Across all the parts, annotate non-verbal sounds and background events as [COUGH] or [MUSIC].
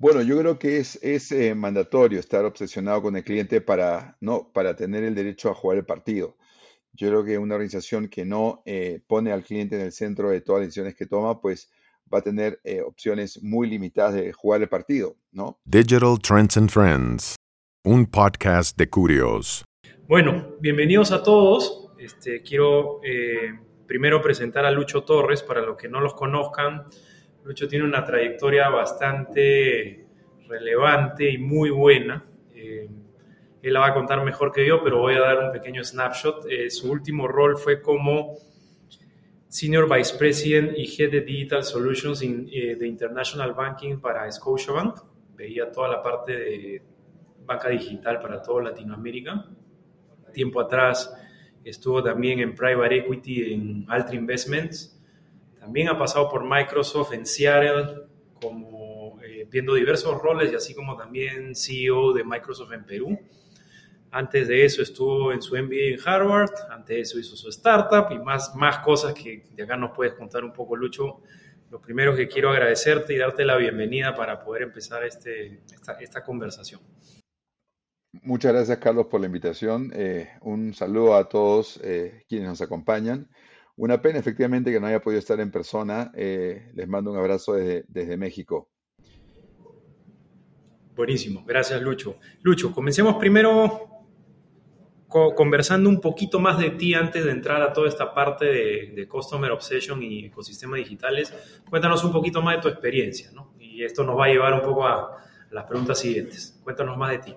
Bueno, yo creo que es, es eh, mandatorio estar obsesionado con el cliente para, no, para tener el derecho a jugar el partido. Yo creo que una organización que no eh, pone al cliente en el centro de todas las decisiones que toma, pues va a tener eh, opciones muy limitadas de jugar el partido, ¿no? Digital Trends and Friends, un podcast de Curios. Bueno, bienvenidos a todos. Este, quiero primero presentar a Lucho Torres, para los que no los conozcan. Lucho tiene una trayectoria bastante relevante y muy buena. Eh, él la va a contar mejor que yo, pero voy a dar un pequeño snapshot. Eh, su último rol fue como Senior Vice President y Head de Digital Solutions eh, de International Banking para Scotiabank. Veía toda la parte de banca digital para toda Latinoamérica. Tiempo atrás estuvo también en Private Equity en Altra Investments también ha pasado por Microsoft en Seattle, como eh, viendo diversos roles y así como también CEO de Microsoft en Perú. Antes de eso estuvo en su MBA en Harvard, antes de eso hizo su startup y más, más cosas que de acá nos puedes contar un poco, Lucho. Lo primero que quiero agradecerte y darte la bienvenida para poder empezar este, esta, conversación. Muchas gracias, Carlos, por la invitación. Eh, un saludo a todos eh, quienes nos acompañan. Una pena efectivamente que no haya podido estar en persona. Eh, les mando un abrazo desde, México. Buenísimo, gracias Lucho. Lucho, comencemos primero conversando un poquito más de ti antes de entrar a toda esta parte de, Customer Obsession y ecosistemas digitales. Cuéntanos un poquito más de tu experiencia, ¿no? Y esto nos va a llevar un poco a las preguntas siguientes. Cuéntanos más de ti.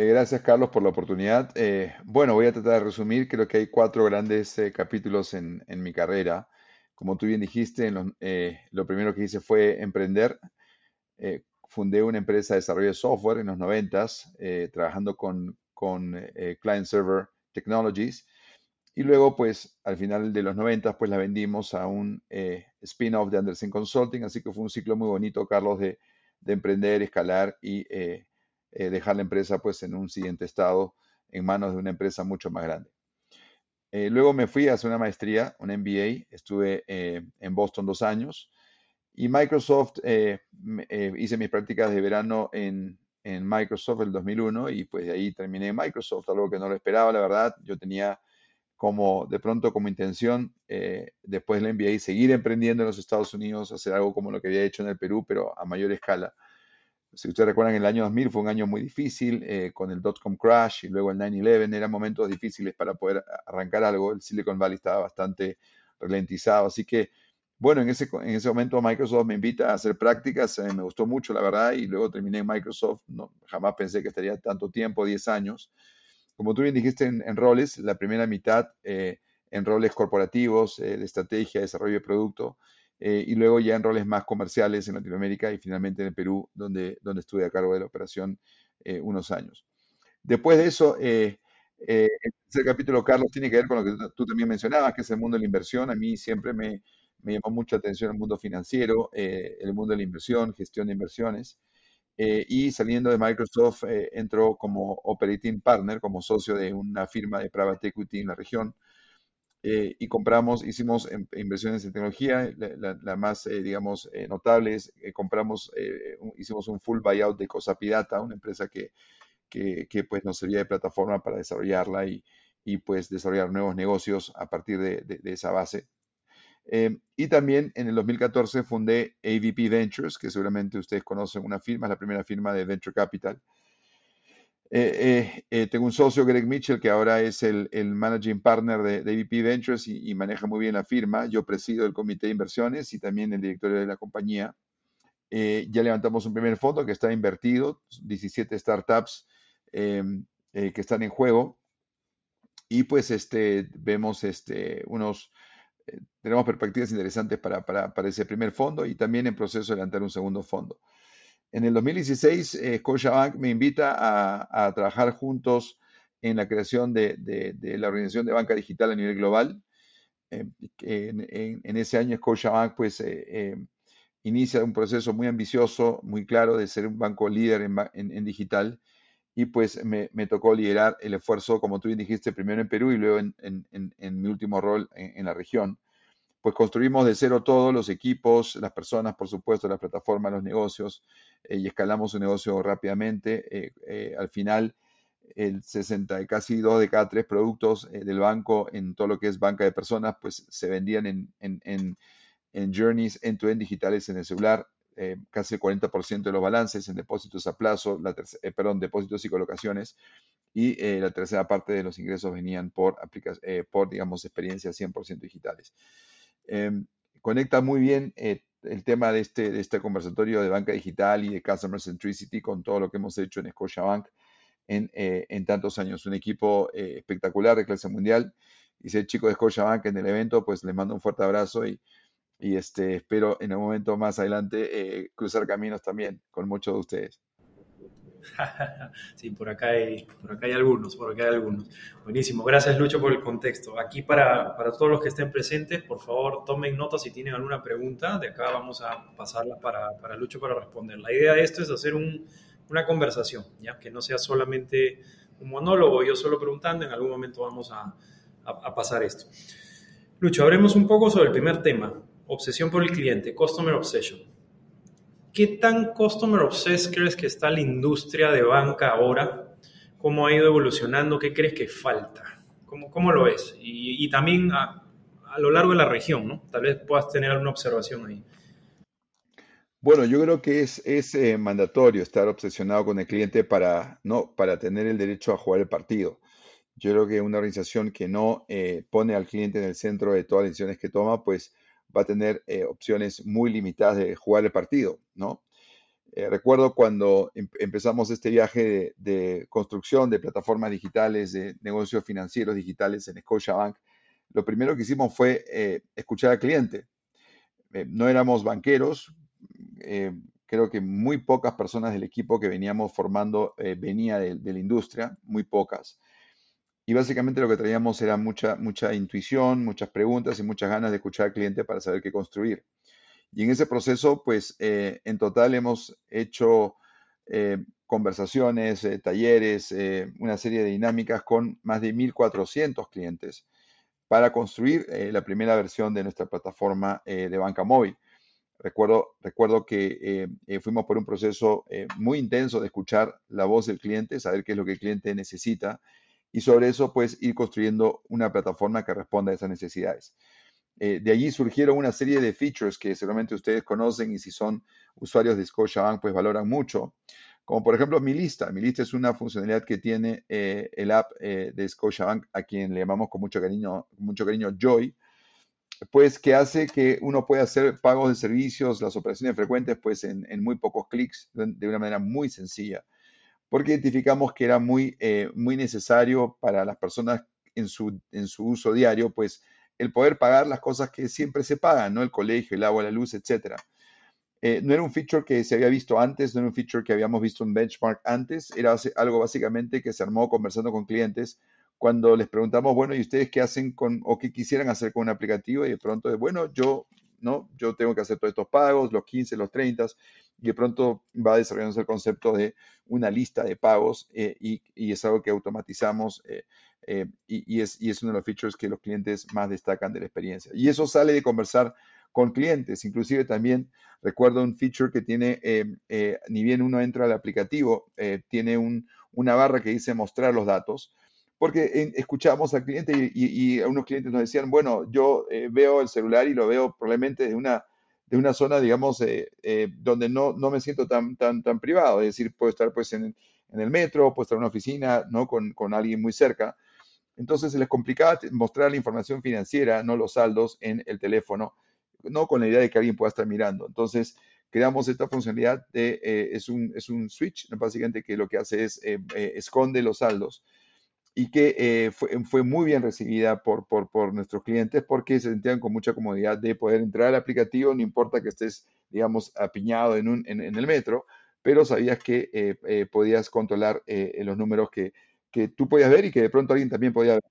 Eh, gracias, Carlos, por la oportunidad. Eh, bueno, voy a tratar de resumir. Creo que hay cuatro grandes eh, capítulos en, mi carrera. Como tú bien dijiste, lo primero que hice fue emprender. fundé una empresa de desarrollo de software en los noventas, trabajando con, Client Server Technologies. Y luego, pues, al final de los noventas, pues la vendimos a un spin-off de Anderson Consulting. Así que fue un ciclo muy bonito, Carlos, de emprender, escalar y eh, dejar la empresa pues en un siguiente estado en manos de una empresa mucho más grande. Eh, luego me fui a hacer una maestría, un MBA, estuve eh, en Boston dos años y Microsoft, hice mis prácticas de verano en, en Microsoft el 2001 y pues de ahí terminé en Microsoft, algo que no lo esperaba, la verdad. Yo tenía como de pronto como intención después del MBA seguir emprendiendo en los Estados Unidos, hacer algo como lo que había hecho en el Perú, pero a mayor escala. Si ustedes recuerdan, el año 2000 fue un año muy difícil eh, con el dot-com crash y luego el 9-11. Eran momentos difíciles para poder arrancar algo. El Silicon Valley estaba bastante ralentizado. Así que, bueno, en ese, en ese momento Microsoft me invita a hacer prácticas. Eh, me gustó mucho, la verdad, y luego terminé Microsoft. No, jamás pensé que estaría tanto tiempo, 10 años. Como tú bien dijiste en, roles, la primera mitad eh, en roles corporativos, de estrategia, desarrollo de producto eh, y luego ya en roles más comerciales en Latinoamérica y finalmente en el Perú, donde, donde estuve a cargo de la operación eh, unos años. Después de eso, eh, ese capítulo, Carlos, tiene que ver con lo que tú también mencionabas, que es el mundo de la inversión. A mí siempre me, me llamó mucha atención el mundo financiero, el mundo de la inversión, gestión de inversiones. y saliendo de Microsoft, entró como operating partner, como socio de una firma de private equity en la región, eh, y compramos, hicimos inversiones en tecnología, la, más, eh, digamos, eh, notables, compramos, hicimos un full buyout de Cosapidata, una empresa que, que, que, pues nos servía de plataforma para desarrollarla y, y pues desarrollar nuevos negocios a partir de, de, esa base. y también en el 2014 fundé AVP Ventures, que seguramente ustedes conocen una firma, es la primera firma de Venture Capital, eh, eh, eh, tengo un socio, Greg Mitchell, que ahora es el, managing partner de, de VP Ventures y, maneja muy bien la firma. Yo presido el comité de inversiones y también el directorio de la compañía. ya levantamos un primer fondo que está invertido, 17 startups em, que están en juego. Y pues este, vemos este, unos, tenemos perspectivas interesantes para, para, para ese primer fondo y también en proceso de levantar un segundo fondo. En el 2016, eh, Scotiabank me invita a, trabajar juntos en la creación de, la Organización de Banca Digital a nivel global. Eh, en, ese año, Scotiabank pues, eh, eh, inicia un proceso muy ambicioso, muy claro de ser un banco líder en, digital. Y pues me, tocó liderar el esfuerzo, como tú dijiste, primero en Perú y luego en, mi último rol en, la región. Pues construimos de cero todo, los equipos, las personas, por supuesto, las plataformas, los negocios, eh, y escalamos un negocio rápidamente. al final, el 60, casi dos de cada tres productos del banco en todo lo que es banca de personas, pues se vendían en, en, en, journeys end-to-end digitales en el celular. casi el 40% de los balances en depósitos a plazo, la perdón, depósitos y colocaciones, y eh, la tercera parte de los ingresos venían por, eh, por digamos, experiencias 100% digitales. Em, conecta muy bien eh, el tema de este, de este conversatorio de banca digital y de Customer Centricity con todo lo que hemos hecho en Scotiabank en, en tantos años. Un equipo espectacular de clase mundial. Y el chico de Scotiabank en el evento, pues les mando un fuerte abrazo y, y este, espero en un momento más adelante cruzar caminos también con muchos de ustedes. [LAUGHS] sí, por acá, hay, por acá hay algunos, por acá hay algunos. Buenísimo, gracias Lucho por el contexto. Aquí para, para todos los que estén presentes, por favor tomen nota si tienen alguna pregunta. De acá vamos a pasarla para, para Lucho para responder. La idea de esto es hacer un, una conversación, ¿ya? que no sea solamente un monólogo, yo solo preguntando, en algún momento vamos a, a, a pasar esto. Lucho, hablemos un poco sobre el primer tema, obsesión por el cliente, Customer Obsession. ¿Qué tan customer obsessed crees que está la industria de banca ahora? ¿Cómo ha ido evolucionando? ¿Qué crees que falta? ¿Cómo, cómo lo ves? Y, también a, lo largo de la región, ¿no? Tal vez puedas tener alguna observación ahí. Bueno, yo creo que es, es eh, mandatorio estar obsesionado con el cliente para, ¿no? para tener el derecho a jugar el partido. Yo creo que una organización que no eh, pone al cliente en el centro de todas las decisiones que toma, pues va a tener eh, opciones muy limitadas de jugar el partido, ¿no? Eh, recuerdo cuando em, empezamos este viaje de, construcción de plataformas digitales, de negocios financieros digitales en Scotiabank, lo primero que hicimos fue eh, escuchar al cliente. no éramos banqueros, creo que muy pocas personas del equipo que veníamos formando venía de, de, la industria, muy pocas. Y básicamente lo que traíamos era mucha, mucha intuición, muchas preguntas y muchas ganas de escuchar al cliente para saber qué construir. Y en ese proceso, pues eh, en total hemos hecho eh, conversaciones, eh, talleres, una serie de dinámicas con más de 1.400 clientes para construir la primera versión de nuestra plataforma de banca móvil. Recuerdo, recuerdo que fuimos por un proceso muy intenso de escuchar la voz del cliente, saber qué es lo que el cliente necesita y sobre eso pues ir construyendo una plataforma que responda a esas necesidades. Eh, de allí surgieron una serie de features que seguramente ustedes conocen y si son usuarios de Scotiabank pues valoran mucho, como por ejemplo Mi Lista. Mi Lista es una funcionalidad que tiene eh, el app eh, de Scotiabank a quien le llamamos con mucho cariño, mucho cariño Joy, pues que hace que uno pueda hacer pagos de servicios, las operaciones frecuentes pues en, en muy pocos clics de una manera muy sencilla porque identificamos que era muy, eh, muy necesario para las personas en su, en su uso diario, pues el poder pagar las cosas que siempre se pagan, ¿no? El colegio, el agua, la luz, etc. Eh, no era un feature que se había visto antes, no era un feature que habíamos visto en benchmark antes, era algo básicamente que se armó conversando con clientes cuando les preguntamos, bueno, ¿y ustedes qué hacen con o qué quisieran hacer con un aplicativo? Y de pronto, bueno, yo ¿no? Yo tengo que hacer todos estos pagos, los 15, los 30, y de pronto va desarrollándose el concepto de una lista de pagos eh, y, es algo que automatizamos eh, eh, y, es, y es uno de los features que los clientes más destacan de la experiencia. Y eso sale de conversar con clientes. Inclusive también recuerdo un feature que tiene, ni bien uno entra al aplicativo, tiene una barra que dice mostrar los datos porque escuchamos al cliente y, y, algunos clientes nos decían, bueno, yo eh, veo el celular y lo veo probablemente de una, de una zona, digamos, eh, eh, donde no, no me siento tan, tan, tan privado, es decir, puedo estar pues en, en el metro, puedo estar en una oficina, ¿no? Con, con alguien muy cerca. Entonces se les complicaba mostrar la información financiera, no los saldos, en el teléfono, no con la idea de que alguien pueda estar mirando. Entonces, creamos esta funcionalidad de, es, un, es un switch, básicamente que lo que hace es esconde los saldos y que eh, fue, muy bien recibida por, por, nuestros clientes porque se sentían con mucha comodidad de poder entrar al aplicativo, no importa que estés, digamos, apiñado en, un, en, el metro, pero sabías que eh, eh, podías controlar los números que, que, tú podías ver y que de pronto alguien también podía ver.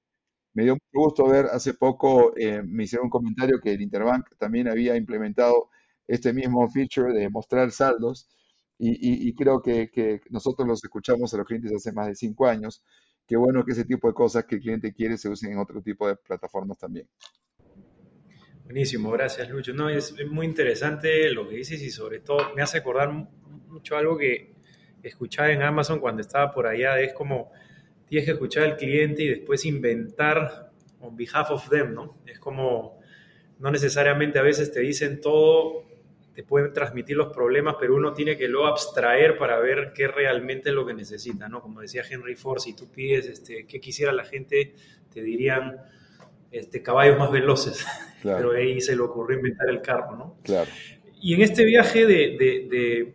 Me dio mucho gusto ver, hace poco me hicieron un comentario que el Interbank también había implementado este mismo feature de mostrar saldos y, y creo que, que nosotros los escuchamos a los clientes hace más de cinco años qué bueno que ese tipo de cosas que el cliente quiere se usen en otro tipo de plataformas también. Buenísimo, gracias Lucho. No, es, muy interesante lo que dices y sobre todo me hace acordar mucho algo que escuchaba en Amazon cuando estaba por allá, es como tienes que escuchar al cliente y después inventar on behalf of them, ¿no? Es como, no necesariamente a veces te dicen todo, te pueden transmitir los problemas, pero uno tiene que luego abstraer para ver qué realmente es lo que necesita, ¿no? Como decía Henry Ford, si tú pides este, qué quisiera la gente, te dirían este, caballos más veloces. [LAUGHS] Pero ahí se le ocurrió inventar el carro, ¿no? Claro. Y en este viaje de, de,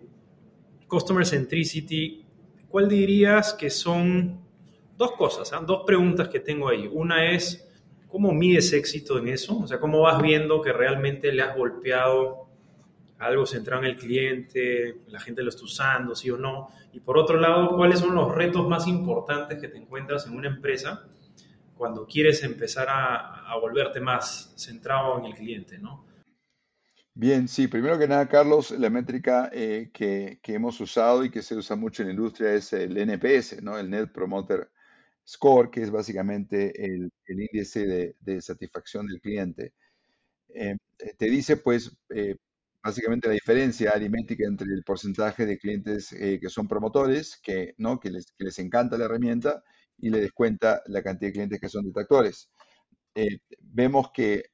Customer Centricity, ¿cuál dirías que son dos cosas, ¿ah? dos preguntas que tengo ahí? Una es, ¿cómo mides éxito en eso? O sea, ¿cómo vas viendo que realmente le has golpeado algo centrado en el cliente, la gente lo está usando, sí o no? Y por otro lado, ¿cuáles son los retos más importantes que te encuentras en una empresa cuando quieres empezar a, volverte más centrado en el cliente, ¿no? Bien, sí, primero que nada, Carlos, la métrica eh, que, hemos usado y que se usa mucho en la industria es el NPS, ¿no? El Net Promoter Score, que es básicamente el, índice de, satisfacción del cliente. Eh, te dice, pues, eh, básicamente la diferencia aritmética entre el porcentaje de clientes que son promotores, que, ¿no? que, les, que les encanta la herramienta, y le descuenta la cantidad de clientes que son detractores. Eh, vemos que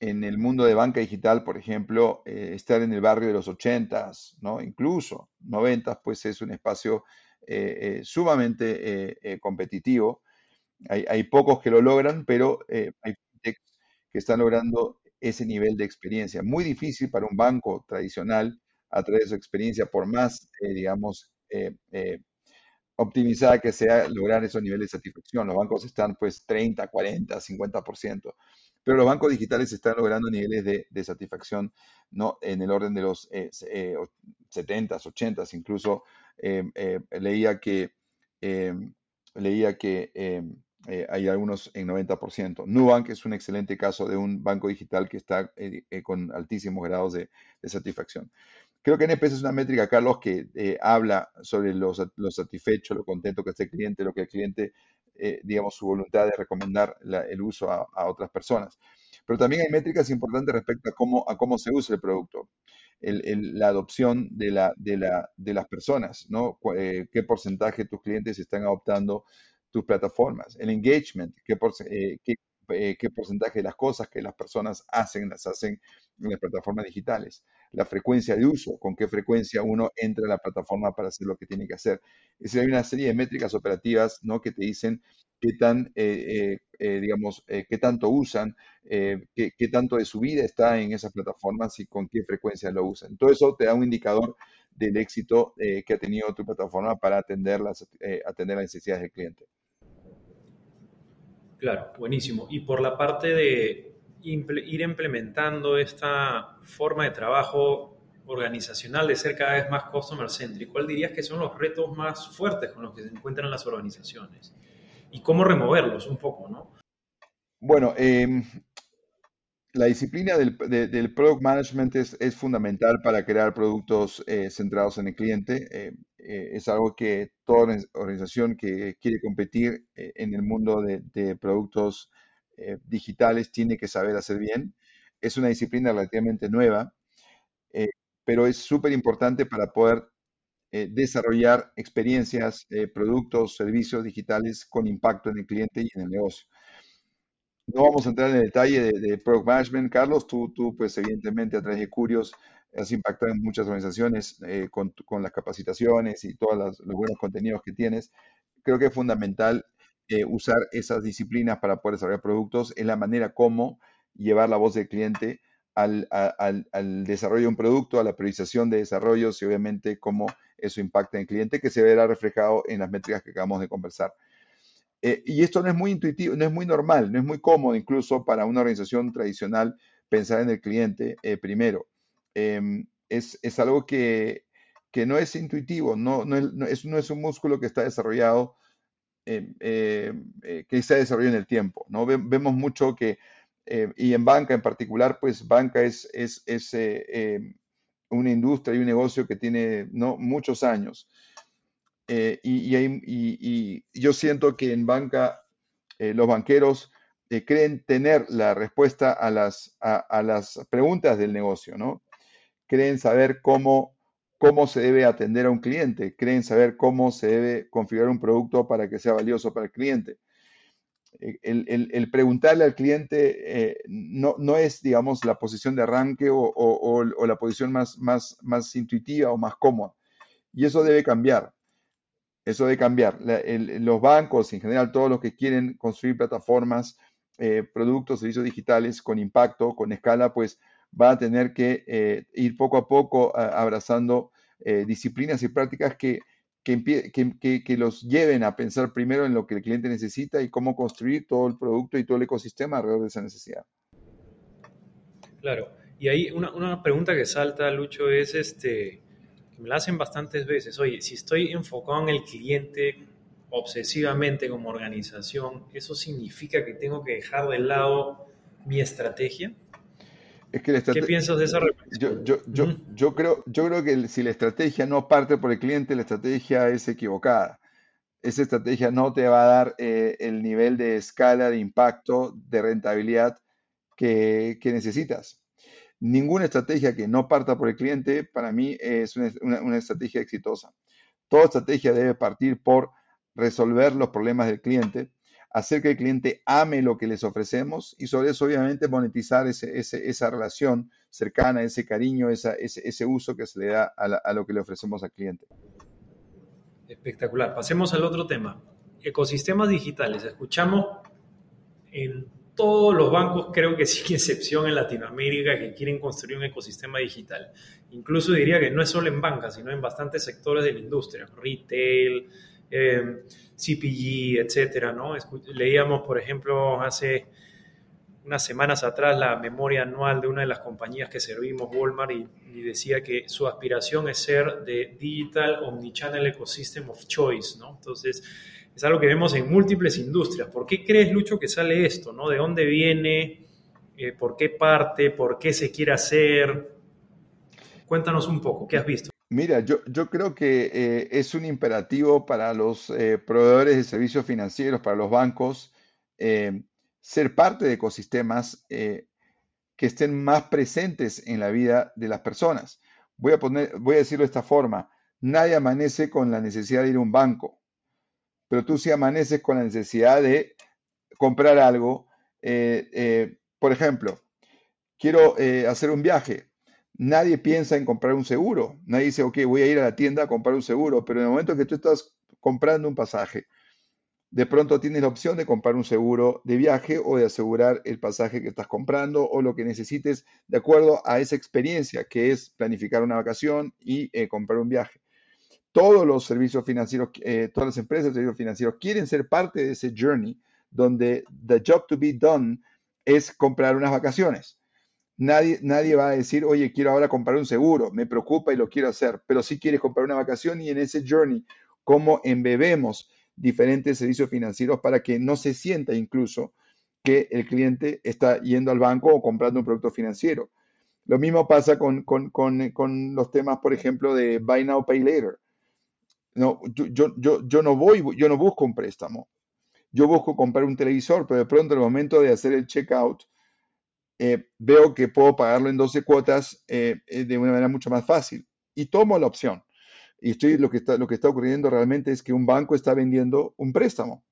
en el mundo de banca digital, por ejemplo, eh, estar en el barrio de los 80s, ¿no? incluso 90 pues es un espacio eh, sumamente competitivo. Hay, hay, pocos que lo logran, pero hay que están logrando ese nivel de experiencia. Muy difícil para un banco tradicional, a través de su experiencia, por más, digamos, optimizada que sea lograr esos niveles de satisfacción. Los bancos están pues 30, 40, 50%, pero los bancos digitales están logrando niveles de, satisfacción ¿no? en el orden de los 70, 80, s incluso eh, eh, leía que, leía que eh, hay algunos en 90%. Nubank es un excelente caso de un banco digital que está con altísimos grados de satisfacción. Creo que NPS es una métrica, Carlos, que eh, habla sobre lo, satisfecho, lo contento que esté el cliente, lo que el cliente, eh, digamos, su voluntad de recomendar el uso a, otras personas. Pero también hay métricas importantes respecto a cómo, a cómo se usa el producto. la adopción de, la, de, la, de, las personas, ¿no? Eh, qué porcentaje de tus clientes están adoptando tus plataformas, el engagement, qué, qué, qué porcentaje de las cosas que las personas hacen, las hacen en las plataformas digitales la frecuencia de uso, con qué frecuencia uno entra a la plataforma para hacer lo que tiene que hacer. Es decir, hay una serie de métricas operativas ¿no? que te dicen qué tan, eh, eh, eh, digamos, qué tanto usan, qué, tanto de su vida está en esas plataformas y con qué frecuencia lo usan. Todo eso te da un indicador del éxito que ha tenido tu plataforma para atender las, atender las necesidades del cliente. Claro, buenísimo. Y por la parte de ir implementando esta forma de trabajo organizacional de ser cada vez más customer centric, ¿cuál dirías que son los retos más fuertes con los que se encuentran las organizaciones? Y cómo removerlos un poco, ¿no? Bueno, em, la disciplina del, product management es, fundamental para crear productos eh, centrados en el cliente. Eh, eh, es algo que toda organización que quiere competir en el mundo de, de productos eh, digitales tiene que saber hacer bien. Es una disciplina relativamente nueva, eh, pero es súper importante para poder eh, desarrollar experiencias, productos, servicios digitales con impacto en el cliente y en el negocio. No vamos a entrar en el detalle de, Product Management, Carlos. Tú, tú, pues evidentemente a través de Curios has impactado en muchas organizaciones con, con, las capacitaciones y todos los buenos contenidos que tienes. Creo que es fundamental eh, usar esas disciplinas para poder desarrollar productos, es la manera como llevar la voz del cliente al, desarrollo de un producto, a la priorización de desarrollos y obviamente cómo eso impacta en el cliente, que se verá reflejado en las métricas que acabamos de conversar. Eh, y esto no es muy intuitivo, no es muy normal, no es muy cómodo incluso para una organización tradicional pensar en el cliente eh, primero. Em, es, algo que, no es intuitivo, no, no, es, no es un músculo que está desarrollado eh, eh, eh, que se ha desarrollado en el tiempo. ¿no? Vemos mucho que, y en banca en particular, pues banca es, es, es una industria y un negocio que tiene ¿no? muchos años. Y, y, yo siento que en banca los banqueros eh, creen tener la respuesta a las, a, las preguntas del negocio, ¿no? Creen saber cómo, cómo se debe atender a un cliente, creen saber cómo se debe configurar un producto para que sea valioso para el cliente. Eh, el, preguntarle al cliente eh, no, no, es, digamos, la posición de arranque o, la posición más, más, más intuitiva o más cómoda. Y eso debe cambiar. Eso debe cambiar. los bancos, en general, todos los que quieren construir plataformas, eh, productos, servicios digitales con impacto, con escala, pues van a tener que ir poco a poco abrazando disciplinas y prácticas que que, los lleven a pensar primero en lo que el cliente necesita y cómo construir todo el producto y todo el ecosistema alrededor de esa necesidad. Claro, y ahí una, pregunta que salta, Lucho, es este, me la hacen bastantes veces, oye, si estoy enfocado en el cliente obsesivamente como organización, ¿eso significa que tengo que dejar de lado mi estrategia? ¿Qué piensas de esa reflexión? Yo, yo, yo, creo, yo creo que si la estrategia no parte por el cliente, la estrategia es equivocada. Esa estrategia no te va a dar eh, el nivel de escala, de impacto, de rentabilidad que, necesitas. Ninguna estrategia que no parta por el cliente, para mí, es una estrategia exitosa. Toda estrategia debe partir por resolver los problemas del cliente hacer que el cliente ame lo que les ofrecemos y sobre eso obviamente monetizar esa relación cercana, ese cariño, ese, uso que se le da a, lo que le ofrecemos al cliente. Espectacular. Pasemos al otro tema. Ecosistemas digitales. Escuchamos en todos los bancos, creo que sin [LAUGHS] excepción en Latinoamérica, que quieren construir un ecosistema digital. Incluso diría que no es solo en bancas, sino en bastantes sectores de la industria, retail, eh, CPG, etcétera, ¿no? Leíamos, por ejemplo, hace unas semanas atrás la memoria anual de una de las compañías que servimos, Walmart, y, decía que su aspiración es ser de Digital Omnichannel Ecosystem of Choice, ¿no? Entonces, es algo que vemos en múltiples industrias. ¿Por qué crees, Lucho, que sale esto, ¿no? ¿De dónde viene? Eh, ¿Por qué parte? ¿Por qué se quiere hacer? Cuéntanos un poco, ¿qué has visto? Mira, yo, creo que eh, es un imperativo para los eh, proveedores de servicios financieros, para los bancos, ser parte de ecosistemas que estén más presentes en la vida de las personas. Voy a, voy a decirlo de esta forma, nadie amanece con la necesidad de ir a un banco, pero tú sí amaneces con la necesidad de comprar algo. por ejemplo, quiero hacer un viaje, nadie piensa en comprar un seguro. Nadie dice, ok, voy a ir a la tienda a comprar un seguro, pero en el momento que tú estás comprando un pasaje, de pronto tienes la opción de comprar un seguro de viaje o de asegurar el pasaje que estás comprando o lo que necesites de acuerdo a esa experiencia que es planificar una vacación y eh, comprar un viaje. Todos los servicios financieros, eh, todas las empresas de servicios financieros quieren ser parte de ese journey donde the job to be done es comprar unas vacaciones. Nadie, va a decir, oye, quiero ahora comprar un seguro, me preocupa y lo quiero hacer, pero si quieres comprar una vacación y en ese journey, cómo embebemos diferentes servicios financieros para que no se sienta incluso que el cliente está yendo al banco o comprando un producto financiero. Lo mismo pasa con, los temas, por ejemplo, de Buy Now, Pay Later. No, yo, yo, yo, no voy, yo no busco un préstamo. Yo busco comprar un televisor, pero de pronto en el momento de hacer el checkout, eh, veo que puedo pagarlo en 12 cuotas eh, eh, de una manera mucho más fácil y tomo la opción. Y estoy, lo, que está, lo que está ocurriendo realmente es que un banco está vendiendo un préstamo.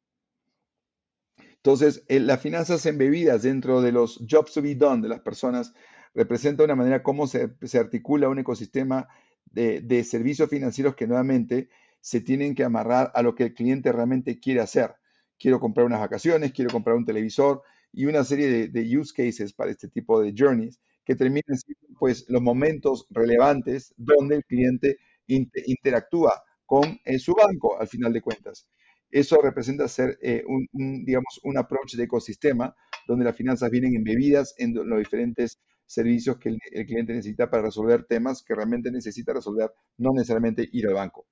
Entonces, las finanzas embebidas dentro de los jobs to be done de las personas representa una manera como se, articula un ecosistema de, de, servicios financieros que nuevamente se tienen que amarrar a lo que el cliente realmente quiere hacer. Quiero comprar unas vacaciones, quiero comprar un televisor, y una serie de, use cases para este tipo de journeys que terminan siendo pues los momentos relevantes donde el cliente interactúa con eh, su banco al final de cuentas. Eso representa ser eh, un, digamos, un approach de ecosistema donde las finanzas vienen embebidas en los diferentes servicios que el cliente necesita para resolver temas que realmente necesita resolver, no necesariamente ir al banco.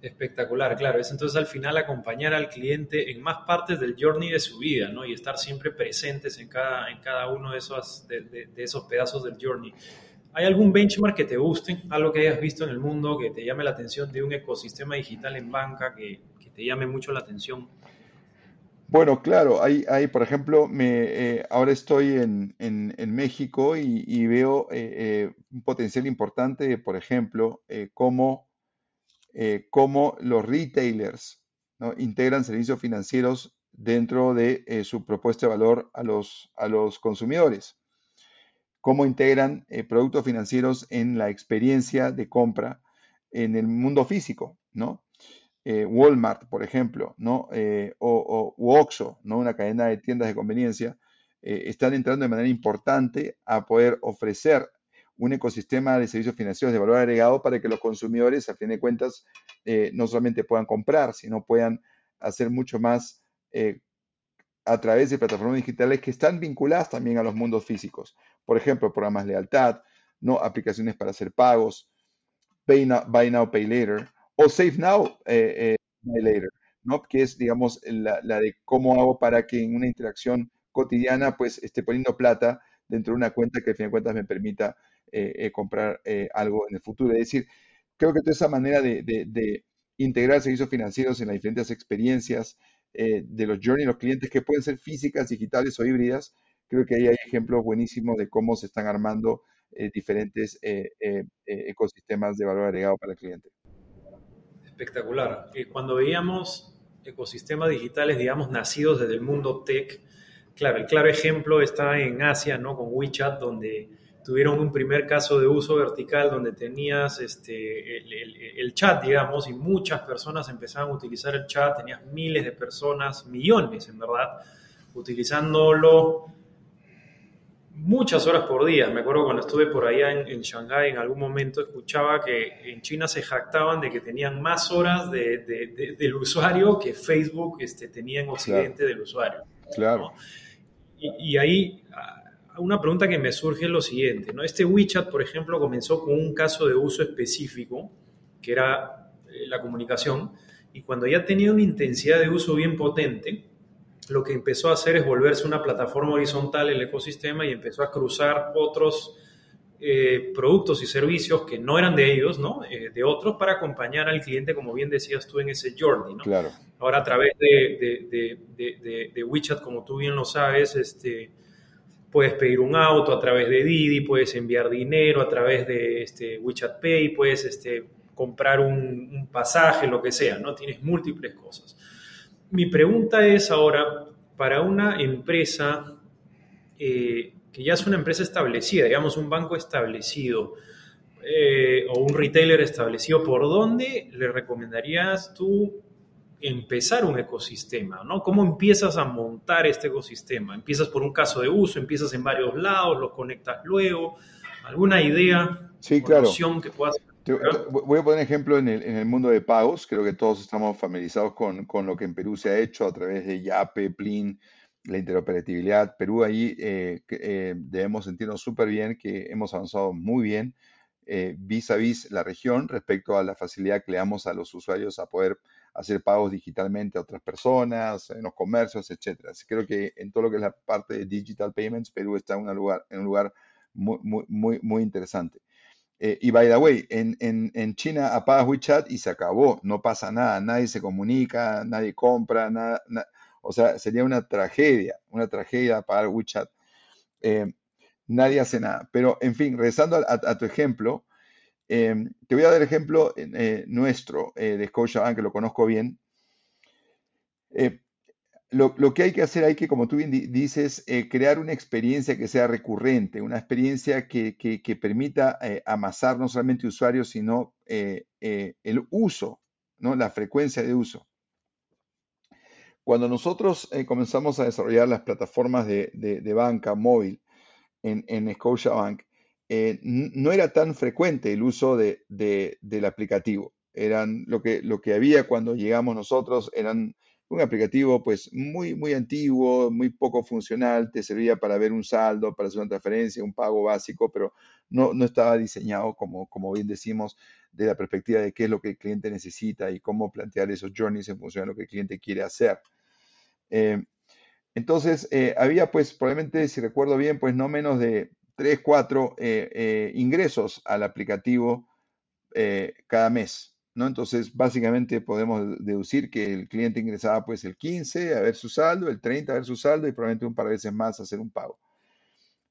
Espectacular, claro. Es entonces al final acompañar al cliente en más partes del journey de su vida, ¿no? Y estar siempre presentes en cada, en cada uno de esos, de, esos pedazos del journey. ¿Hay algún benchmark que te guste? Algo que hayas visto en el mundo que te llame la atención de un ecosistema digital en banca que, te llame mucho la atención? Bueno, claro, hay, hay, por ejemplo, me, eh, ahora estoy en, en- en México y, veo eh, eh, un potencial importante, por ejemplo, cómo, eh, cómo los retailers, integran servicios financieros dentro de eh, su propuesta de valor a los, a los consumidores. Cómo integran eh, productos financieros en la experiencia de compra en el mundo físico, ¿no? Walmart, por ejemplo, o, o- u Oxxo, ¿no? Una cadena de tiendas de conveniencia, están entrando de manera importante a poder ofrecer un ecosistema de servicios financieros de valor agregado para que los consumidores, a fin de cuentas, eh, no solamente puedan comprar, sino puedan hacer mucho más eh, a través de plataformas digitales que están vinculadas también a los mundos físicos. Por ejemplo, programas de lealtad, ¿no? Aplicaciones para hacer pagos, Pay Now, Buy Now, Pay Later, o Save Now, eh, eh, Later, ¿no? Que es, digamos, la, la de cómo hago para que en una interacción cotidiana, pues, esté poniendo plata dentro de una cuenta que, al fin de cuentas, me permita eh, eh, comprar eh, algo en el futuro. Es decir, creo que toda esa manera de, de- integrar servicios financieros en las diferentes experiencias de los journey, los clientes que pueden ser físicas, digitales o híbridas, creo que ahí hay ejemplos buenísimos de cómo se están armando diferentes ecosistemas de valor agregado para el cliente. Espectacular. Cuando veíamos ecosistemas digitales, digamos, nacidos desde el mundo tech, claro, el claro ejemplo está en Asia, ¿no? Con WeChat, donde tuvieron un primer caso de uso vertical donde tenías este, el, el- el chat, digamos, y muchas personas empezaban a utilizar el chat, tenías miles de personas, millones en verdad, utilizándolo muchas horas por día. Me acuerdo cuando estuve por allá en, en Shanghái, en algún momento escuchaba que en China se jactaban de que tenían más horas de- de- de- del usuario que Facebook este, tenía en Claro, Occidente del usuario. claro, ¿no? Y, y ahí ah, una pregunta que me surge es lo siguiente, ¿no? Este WeChat, por ejemplo, comenzó con un caso de uso específico, que era eh, la comunicación, y cuando ya tenía una intensidad de uso bien potente, lo que empezó a hacer es volverse una plataforma horizontal en el ecosistema y empezó a cruzar otros eh, productos y servicios que no eran de ellos, ¿no? Eh, de otros, para acompañar al cliente, como bien decías tú, en ese journey, ¿no? claro, Ahora a través de, de, de- de WeChat, como tú bien lo sabes, este, puedes pedir un auto a través de Didi, puedes enviar dinero a través de este, WeChat Pay, puedes este, comprar un, un pasaje, lo que sea, ¿no? Tienes múltiples cosas. Mi pregunta es ahora, para una empresa eh, que ya es una empresa establecida, digamos un banco establecido eh, o un retailer establecido, ¿por dónde le recomendarías tú empezar un ecosistema? ¿no? ¿Cómo empiezas a montar este ecosistema? ¿Empiezas por un caso de uso? ¿Empiezas en varios lados? ¿Los conectas luego? ¿Alguna idea sí, claro. que puedas Te- te- voy a poner ejemplo en el, en el mundo de pagos. Creo que todos estamos familiarizados con, con lo que en Perú se ha hecho a través de Yape, Plin, la interoperabilidad. Perú ahí eh, eh, debemos sentirnos súper bien, que hemos avanzado muy bien eh, vis a vis la región respecto a la facilidad que le damos a los usuarios a poder hacer pagos digitalmente a otras personas, en los comercios, etcétera. Creo que en todo lo que es la parte de digital payments, Perú está en un lugar, en un lugar muy, muy, muy, muy interesante. Eh, y by the way, en, en, en China apagas WeChat y se acabó, no pasa nada, nadie se comunica, nadie compra, nada, na- o sea, sería una tragedia, una tragedia apagar WeChat. Eh, nadie hace nada. Pero, en fin, regresando a, tu ejemplo, eh, te voy a dar el ejemplo eh, nuestro eh, de Scotiabank, que lo conozco bien. Lo, que hay que hacer, hay que, como tú bien di- dices, crear una experiencia que sea recurrente, una experiencia que, permita amasar no solamente usuarios, sino el uso, ¿no? La frecuencia de uso. Cuando nosotros comenzamos a desarrollar las plataformas de banca móvil en, en Scotiabank, eh, no era tan frecuente el uso de- del aplicativo. Eran lo que, lo que había cuando llegamos nosotros, eran un aplicativo pues muy, muy antiguo, muy poco funcional, te servía para ver un saldo, para hacer una transferencia, un pago básico, pero no, no estaba diseñado, como, como bien decimos, de la perspectiva de qué es lo que el cliente necesita y cómo plantear esos journeys en función de lo que el cliente quiere hacer. Eh, entonces, eh, había pues probablemente, si recuerdo bien, pues no menos de 3, 4 ingresos al aplicativo eh, cada mes, ¿no? Entonces, básicamente podemos deducir que el cliente ingresaba pues el 15 a ver su saldo, el 30 a ver su saldo y probablemente un par de veces más hacer un pago.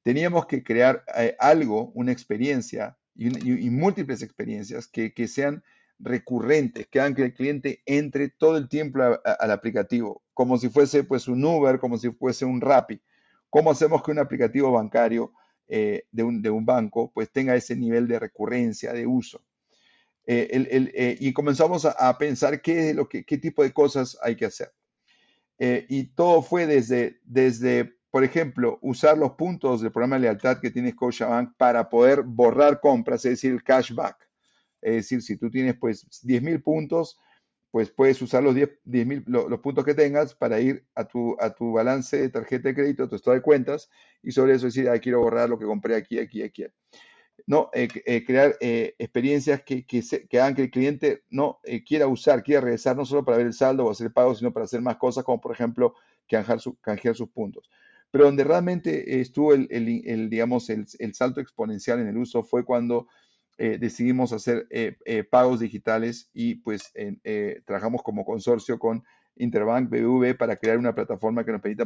Teníamos que crear eh, algo, una experiencia y, múltiples experiencias que, sean recurrentes, que hagan que el cliente entre todo el tiempo al aplicativo, como si fuese pues un Uber, como si fuese un Rappi. ¿Cómo hacemos que un aplicativo bancario eh, de, un, de, un, banco pues tenga ese nivel de recurrencia, de uso? Eh, eh, y comenzamos a, pensar qué, lo que, qué tipo de cosas hay que hacer. Y todo fue desde, desde, por ejemplo, usar los puntos del programa de lealtad que tiene Scotiabank para poder borrar compras, es decir, el cashback. Es decir, si tú tienes pues 10.000 puntos, pues puedes usar los 10, los puntos que tengas para ir a tu, a tu balance de tarjeta de crédito, a tu estado de cuentas, y sobre eso decir, ah, quiero borrar lo que compré aquí, aquí, aquí. ¿no? Eh, eh, crear eh, experiencias que, que, hagan que el cliente no quiera usar, quiera regresar no solo para ver el saldo o hacer pagos, sino para hacer más cosas, como por ejemplo canjear, canjear sus puntos. Pero donde realmente estuvo el, el, digamos, el, salto exponencial en el uso fue cuando decidimos hacer pagos digitales y pues trabajamos como consorcio con Interbank BBV para crear una plataforma que nos permita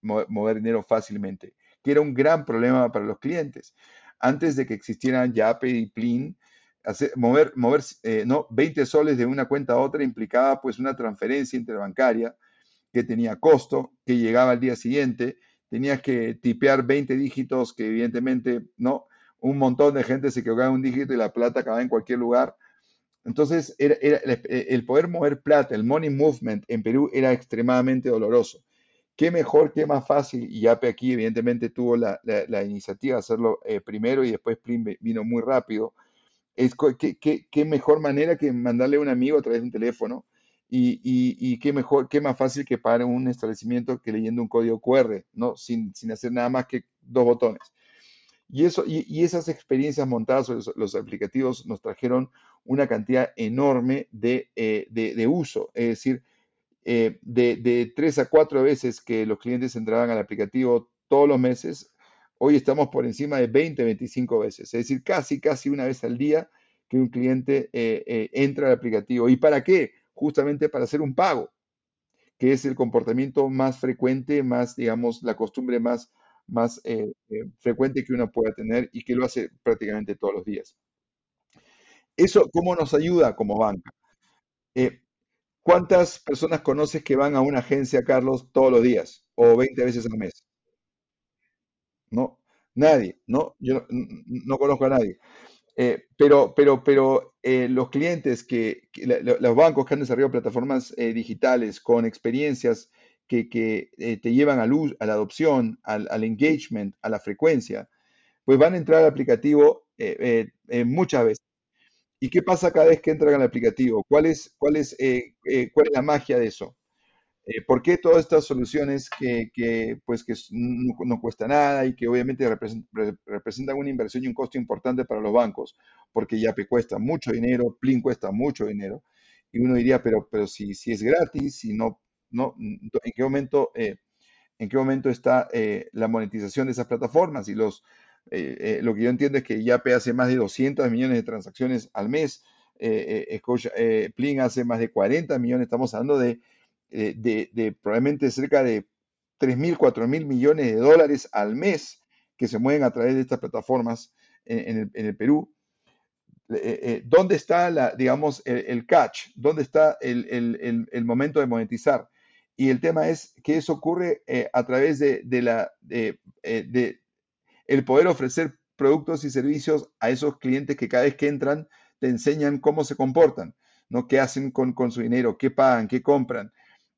mover, dinero fácilmente, que era un gran problema para los clientes. Antes de que existieran Yape y Plin, mover, mover eh, no, 20 soles de una cuenta a otra implicaba pues una transferencia interbancaria que tenía costo, que llegaba al día siguiente, tenías que tipear 20 dígitos que evidentemente no, un montón de gente se quedaba en un dígito y la plata acababa en cualquier lugar. Entonces, el poder mover plata, el money movement en Perú era extremadamente doloroso qué mejor, qué más fácil, y Yape aquí evidentemente tuvo la, iniciativa de hacerlo eh, primero y después vino muy rápido. Es, qué, mejor manera que mandarle a un amigo a través de un teléfono y, qué mejor, qué más fácil que pagar un establecimiento que leyendo un código QR, ¿no? Sin, hacer nada más que dos botones. Y, eso, y, esas experiencias montadas sobre los, aplicativos nos trajeron una cantidad enorme de, eh, de uso. Es decir, eh, de, tres a cuatro veces que los clientes entraban al aplicativo todos los meses, hoy estamos por encima de 20, 25 veces. Es decir, casi, casi una vez al día que un cliente eh, eh, entra al aplicativo. ¿Y para qué? Justamente para hacer un pago, que es el comportamiento más frecuente, más, digamos, la costumbre más, más frecuente que uno pueda tener y que lo hace prácticamente todos los días. Eso, ¿cómo nos ayuda como banca? ¿Cuántas personas conoces que van a una agencia, Carlos, todos los días o 20 veces al mes? No, nadie, no, yo no, conozco a nadie. Eh, pero pero, pero eh, los clientes que, los bancos que han desarrollado plataformas eh, digitales con experiencias que, te llevan a, la adopción, al, al, engagement, a la frecuencia, pues van a entrar al aplicativo muchas veces. ¿Y qué pasa cada vez que entran al aplicativo? ¿Cuál es, cuál es, eh, eh, cuál es la magia de eso? Eh, ¿Por qué todas estas soluciones que, pues, que no, no, cuesta nada y que obviamente representan una inversión y un costo importante para los bancos? Porque Yape cuesta mucho dinero, Plin cuesta mucho dinero. Y uno diría, pero, pero si, si es gratis, si no, no, ¿en qué momento, está la monetización de esas plataformas? Y los, eh, eh, lo que yo entiendo es que Yape hace más de 200 millones de transacciones al mes, eh, eh Plin hace más de 40 millones, estamos hablando de, probablemente cerca de 3.000, 4.000 millones de dólares al mes que se mueven a través de estas plataformas en, el, Perú. ¿Dónde está, digamos, el, catch? ¿Dónde está el, momento de monetizar? Y el tema es que eso ocurre a través de, de el poder ofrecer productos y servicios a esos clientes que cada vez que entran te enseñan cómo se comportan, ¿no? ¿Qué hacen con, su dinero? ¿Qué pagan? ¿Qué compran?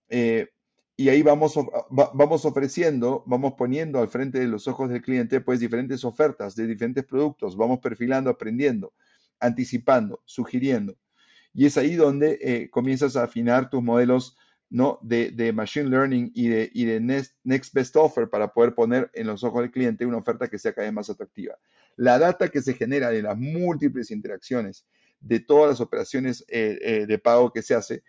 Eh, y ahí vamos, vamos ofreciendo, vamos poniendo al frente de los ojos del cliente pues diferentes ofertas de diferentes productos, vamos perfilando, aprendiendo, anticipando, sugiriendo. Y es ahí donde eh, comienzas a afinar tus modelos ¿no? de, Machine Learning y de, y de next, Best Offer para poder poner en los ojos del cliente una oferta que sea cada vez más atractiva. La data que se genera de las múltiples interacciones de todas las operaciones eh, eh, de pago que se hace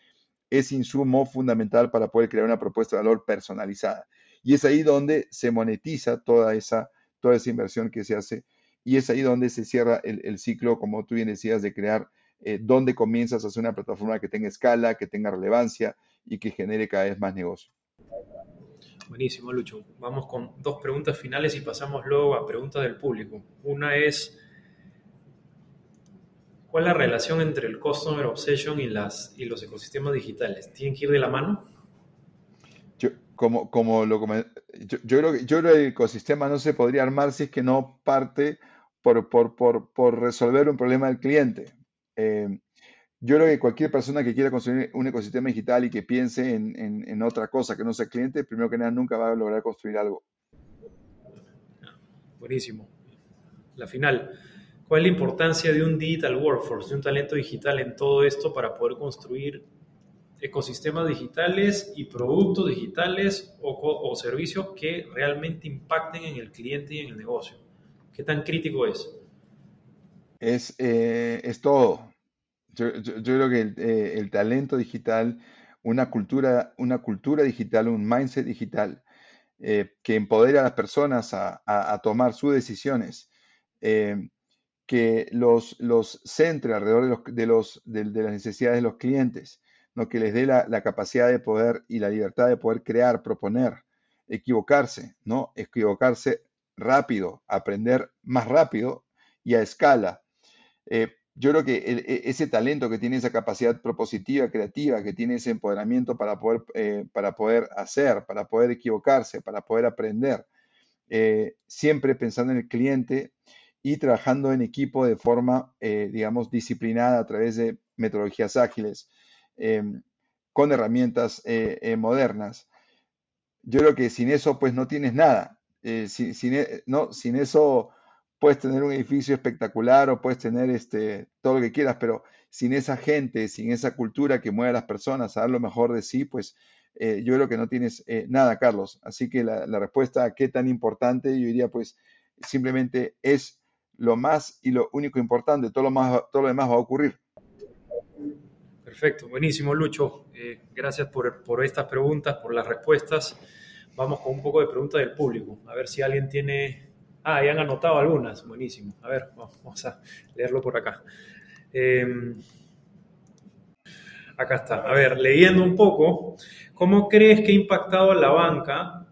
es insumo fundamental para poder crear una propuesta de valor personalizada. Y es ahí donde se monetiza toda esa, toda esa inversión que se hace y es ahí donde se cierra el, ciclo, como tú bien decías, de crear eh, dónde comienzas a hacer una plataforma que tenga escala, que tenga relevancia y que genere cada vez más negocio. Buenísimo, Lucho. Vamos con dos preguntas finales y pasamos luego a preguntas del público. Una es, ¿cuál es la relación entre el Customer Obsession y, las, y los ecosistemas digitales? ¿Tienen que ir de la mano? Yo, como, como lo yo, yo, creo que, yo creo que el ecosistema no se podría armar si es que no parte por, por, por, por resolver un problema del cliente. Eh, yo creo que cualquier persona que quiera construir un ecosistema digital y que piense en, otra cosa que no sea cliente, primero que nada nunca va a lograr construir algo. Buenísimo. La final. ¿Cuál es la importancia de un digital workforce, de un talento digital en todo esto para poder construir ecosistemas digitales y productos digitales o, servicios que realmente impacten en el cliente y en el negocio? ¿Qué tan crítico es? Es, eh, es todo. Yo, creo que eh, el, talento digital, una cultura, una cultura digital, un mindset digital eh, que empodera a las personas a, tomar sus decisiones, eh, que los, los centre alrededor de, los, de, las necesidades de los clientes, ¿no? que les dé la, capacidad de poder y la libertad de poder crear, proponer, equivocarse, ¿no? equivocarse rápido, aprender más rápido y a escala yo creo que e, ese talento que tiene esa capacidad propositiva, creativa, que tiene ese empoderamiento para poder, eh, para poder hacer, para poder equivocarse, para poder aprender, eh, siempre pensando en el cliente y trabajando en equipo de forma, eh, digamos, disciplinada a través de metodologías ágiles, em, con herramientas modernas. Yo creo que sin eso, pues no tienes nada. sin, no, sin eso puedes tener un edificio espectacular o puedes tener este, todo lo que quieras, pero sin esa gente, sin esa cultura que mueve a las personas a dar lo mejor de sí, pues eh, yo creo que no tienes eh, nada, Carlos. Así que la, respuesta a qué tan importante, yo diría, pues simplemente es lo más y lo único importante, todo lo, más, todo lo demás va a ocurrir. Perfecto, buenísimo, Lucho. Eh, gracias por, por estas preguntas, por las respuestas. Vamos con un poco de preguntas del público, a ver si alguien tiene Ah, ya han anotado algunas. Buenísimo. A ver, vamos a leerlo por acá. Em, acá está. A ver, leyendo un poco, ¿cómo crees que ha impactado a la banca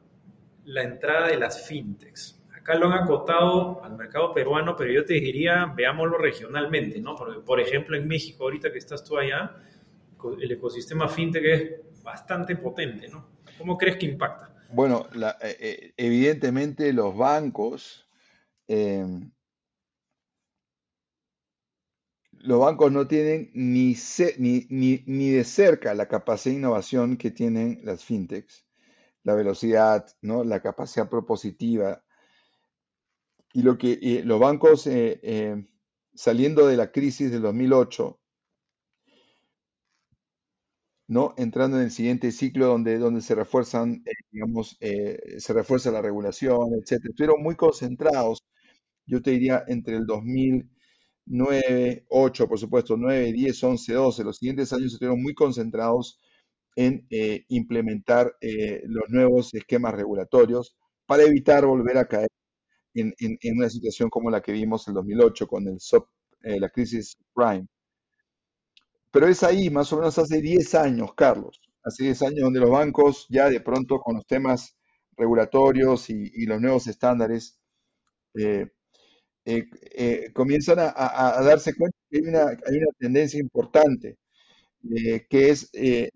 la entrada de las fintechs? Acá lo han acotado al mercado peruano, pero yo te diría, veámoslo regionalmente, ¿no? Por ejemplo, en México, ahorita que estás tú allá, el ecosistema fintech es bastante potente, ¿no? ¿Cómo crees que impacta? Bueno, eh, eh, evidentemente los bancos, em, los bancos no tienen ni, ni, de cerca la capacidad de innovación que tienen las fintechs, la velocidad, ¿no? la capacidad propositiva. Y lo que los bancos, eh, saliendo de la crisis del 2008, ¿no? Entrando en el siguiente ciclo donde, donde se refuerzan, eh, digamos, eh, se refuerza la regulación, etcétera. Estuvieron muy concentrados, yo te diría, entre el 2009, 8, por supuesto, 9, 10, 11, 12, los siguientes años estuvieron muy concentrados en eh, implementar los nuevos esquemas regulatorios para evitar volver a caer en, en, una situación como la que vimos en el 2008 con el la crisis prime. Pero es ahí, más o menos hace 10 años, Carlos, hace 10 años donde los bancos ya de pronto con los temas regulatorios y, los nuevos estándares eh, eh, eh, comienzan a, darse cuenta que hay una, tendencia importante, que es el,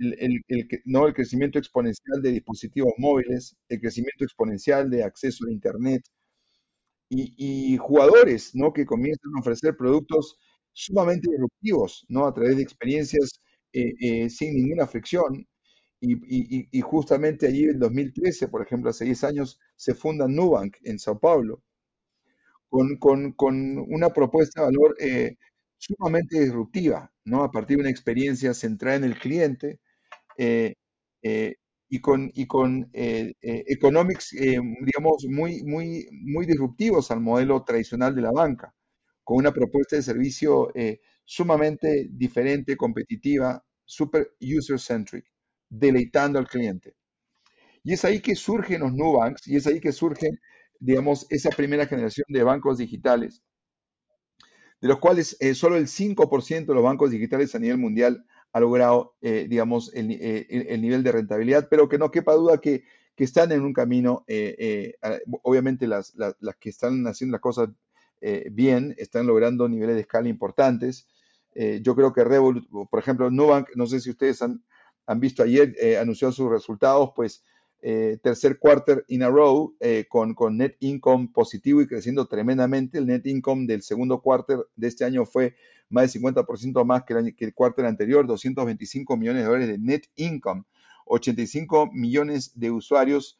¿no? el crecimiento exponencial de dispositivos móviles, el crecimiento exponencial de acceso a Internet y, y jugadores ¿no? que comienzan a ofrecer productos sumamente disruptivos, ¿no? A través de experiencias eh, eh, sin ninguna fricción. Y, justamente allí en 2013, por ejemplo, hace 10 años, se funda Nubank en Sao Paulo, con, una propuesta de valor eh, sumamente disruptiva, ¿no? A partir de una experiencia centrada en el cliente y con, y con economics, muy, muy, muy disruptivos al modelo tradicional de la banca con una propuesta de servicio eh, sumamente diferente, competitiva, super user-centric, deleitando al cliente. Y es ahí que surgen los Nubanks y es ahí que surgen, digamos, esa primera generación de bancos digitales, de los cuales eh, solo el 5% de los bancos digitales a nivel mundial ha logrado, eh, digamos, el, el, nivel de rentabilidad, pero que no quepa duda que, que están en un camino, obviamente las, las, las, que están haciendo las cosas bien, están logrando niveles de escala importantes. yo creo que Revolut, por ejemplo, Nubank, no sé si ustedes han, han visto ayer, anunció sus resultados, pues eh, tercer quarter in a row eh, con, con, net income positivo y creciendo tremendamente. El net income del segundo quarter de este año fue más del 50% más que el, el quarter anterior, 225 millones de dólares de net income, 85 millones de usuarios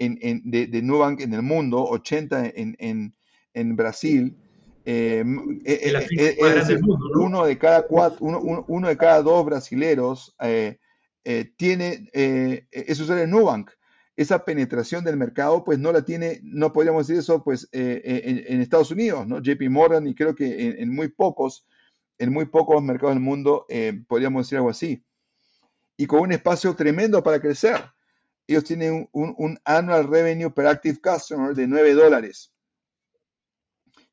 en, en, de, de, Nubank en el mundo, 80 en, en, en Brasil. Eh, es uno de cada cuatro, uno, uno, de cada dos brasileros tiene, es usuario de Nubank esa penetración del mercado, pues no la tiene, no podríamos decir eso, pues eh, eh, en, Estados Unidos, ¿no? JP Morgan y creo que en, muy pocos, en muy pocos mercados del mundo eh, podríamos decir algo así. Y con un espacio tremendo para crecer. Ellos tienen un, un annual revenue per active customer de 9 dólares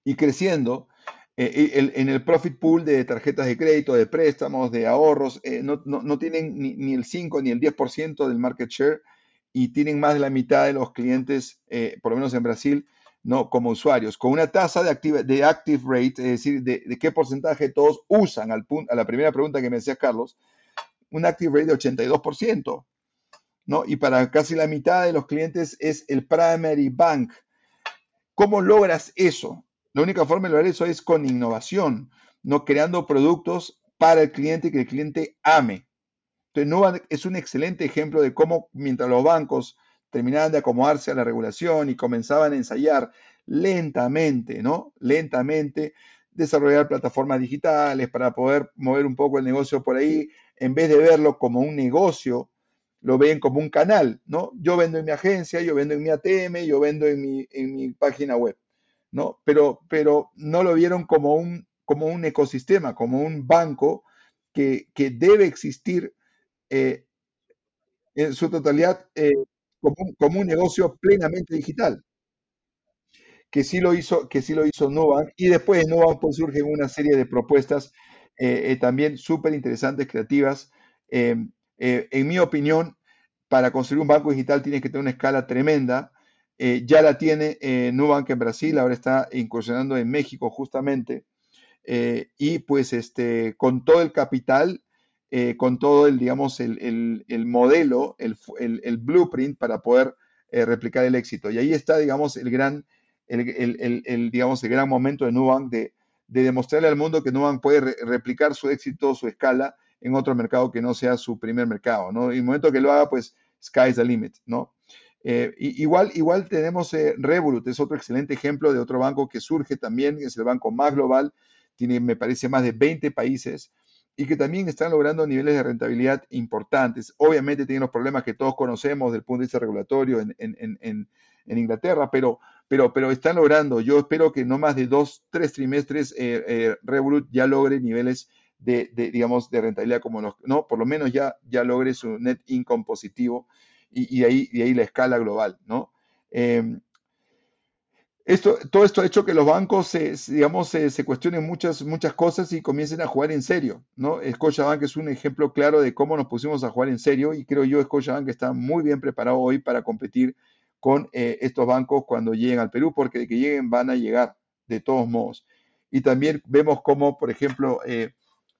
y creciendo. en el profit pool de tarjetas de crédito, de préstamos, de ahorros, no, no, no, tienen ni, ni, el 5 ni el 10% del market share y tienen más de la mitad de los clientes, eh, por lo menos en Brasil, no como usuarios, con una tasa de active, de active rate, es decir, de, qué porcentaje todos usan, al punto, a la primera pregunta que me decía Carlos, un active rate de 82%, ¿no? Y para casi la mitad de los clientes es el primary bank. ¿Cómo logras eso? La única forma de lograr eso es con innovación, no creando productos para el cliente que el cliente ame. Entonces, es un excelente ejemplo de cómo mientras los bancos terminaban de acomodarse a la regulación y comenzaban a ensayar lentamente, ¿no? Lentamente desarrollar plataformas digitales para poder mover un poco el negocio por ahí, en vez de verlo como un negocio, lo ven como un canal, ¿no? Yo vendo en mi agencia, yo vendo en mi ATM, yo vendo en mi, en mi página web, ¿no? Pero, pero no lo vieron como un, como un ecosistema, como un banco que, que debe existir eh, en su totalidad eh, como, un, negocio plenamente digital, que sí lo hizo, que sí lo hizo Nubank, y después de Nubank pues, surgen una serie de propuestas eh, también súper interesantes, creativas. en mi opinión, para construir un banco digital tiene que tener una escala tremenda. Ya la tiene Nubank en Brasil, ahora está incursionando en México justamente. y pues este, con todo el capital eh, con todo el, digamos, el, el, modelo, el, blueprint para poder eh, replicar el éxito. Y ahí está, digamos, el gran, el, digamos, el gran momento de Nubank de, de demostrarle al mundo que Nubank puede replicar su éxito, su escala en otro mercado que no sea su primer mercado, ¿no? Y el momento que lo haga, pues, sky's the limit, ¿no? Eh, igual, igual tenemos Revolut, es otro excelente ejemplo de otro banco que surge también, es el banco más global, tiene, me parece, más de 20 países, y que también están logrando niveles de rentabilidad importantes. Obviamente tienen los problemas que todos conocemos del punto de vista regulatorio en, en, en, en Inglaterra, pero, pero, pero están logrando. Yo espero que no más de dos, tres trimestres eh, eh, Revolut ya logre niveles de, de, digamos, de rentabilidad como los, no, por lo menos ya, ya logre su net income positivo y, ahí, y ahí la escala global, ¿no? Eh, esto, todo esto ha hecho que los bancos se, digamos, se, cuestionen muchas, muchas cosas y comiencen a jugar en serio, ¿no? Scotiabank es un ejemplo claro de cómo nos pusimos a jugar en serio y creo yo Scotiabank está muy bien preparado hoy para competir con eh, estos bancos cuando lleguen al Perú, porque de que lleguen van a llegar de todos modos. Y también vemos cómo, por ejemplo, eh,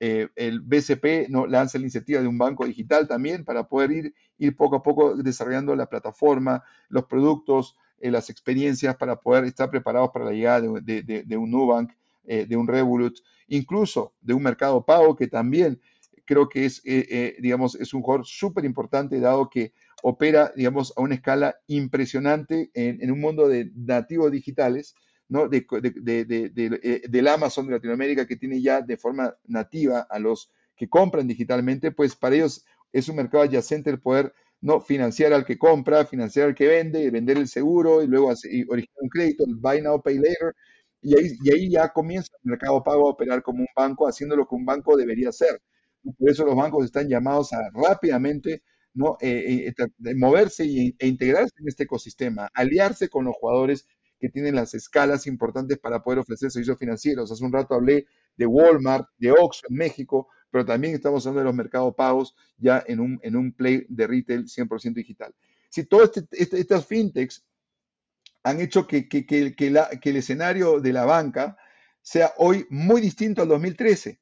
eh, el BCP ¿no? lanza la iniciativa de un banco digital también para poder ir, ir poco a poco desarrollando la plataforma, los productos, eh, las experiencias para poder estar preparados para la llegada de, un Nubank, eh, de un Revolut, incluso de un mercado pago que también creo que es, eh, digamos, es un jugador súper importante dado que opera, digamos, a una escala impresionante en, un mundo de nativos digitales, ¿no? De, del Amazon de Latinoamérica que tiene ya de forma nativa a los que compran digitalmente, pues para ellos es un mercado adyacente el poder no financiar al que compra, financiar al que vende, vender el seguro y luego originar un crédito, el buy now, pay later. Y ahí, y ahí ya comienza el mercado pago a operar como un banco, haciendo lo que un banco debería hacer. por eso los bancos están llamados a rápidamente ¿no? Eh, eh, moverse e integrarse en este ecosistema, aliarse con los jugadores que tienen las escalas importantes para poder ofrecer servicios financieros. Hace un rato hablé de Walmart, de Oxxo en México, pero también estamos hablando de los mercados pagos ya en un, en un play de retail 100% digital. Si todas este, este, estas fintechs han hecho que, que, que, que, el escenario de la banca sea hoy muy distinto al 2013.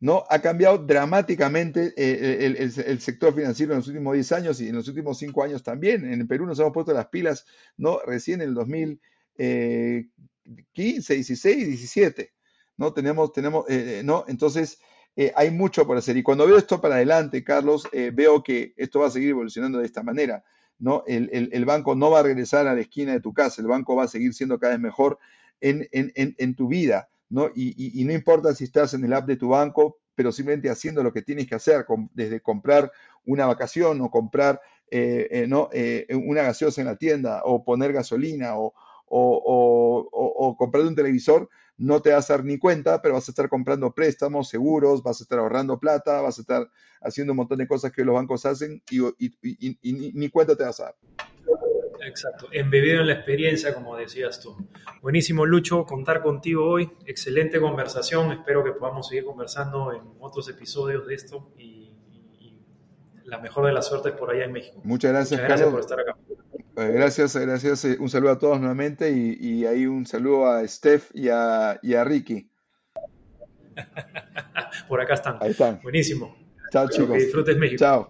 ¿No? Ha cambiado dramáticamente eh, el, sector financiero en los últimos 10 años y en los últimos 5 años también. En Perú nos hemos puesto las pilas ¿no? recién en el 2015, 16, 17. ¿no? Tenemos, tenemos, eh, ¿no? Entonces, eh, hay mucho por hacer. Y cuando veo esto para adelante, Carlos, veo que esto va a seguir evolucionando de esta manera. ¿no? El, banco no va a regresar a la esquina de tu casa, el banco va a seguir siendo cada vez mejor en, en tu vida. ¿No? Y, no importa si estás en el app de tu banco, pero simplemente haciendo lo que tienes que hacer, desde comprar una vacación o comprar eh, eh, ¿no? Eh, una gaseosa en la tienda o poner gasolina o, comprar un televisor, no te vas a dar ni cuenta, pero vas a estar comprando préstamos, seguros, vas a estar ahorrando plata, vas a estar haciendo un montón de cosas que los bancos hacen y, y ni cuenta te vas a dar. Exacto, embebido en la experiencia, como decías tú. Buenísimo, Lucho, contar contigo hoy. Excelente conversación. Espero que podamos seguir conversando en otros episodios de esto y, la mejor de las suertes por allá en México. Muchas gracias, gracias por estar acá. Eh, gracias, gracias. Eh, un saludo a todos nuevamente y, ahí un saludo a Steph y a, y a Ricky. [LAUGHS] por acá están. Ahí están. Buenísimo. Chao, chicos. Que disfrutes México. Chao.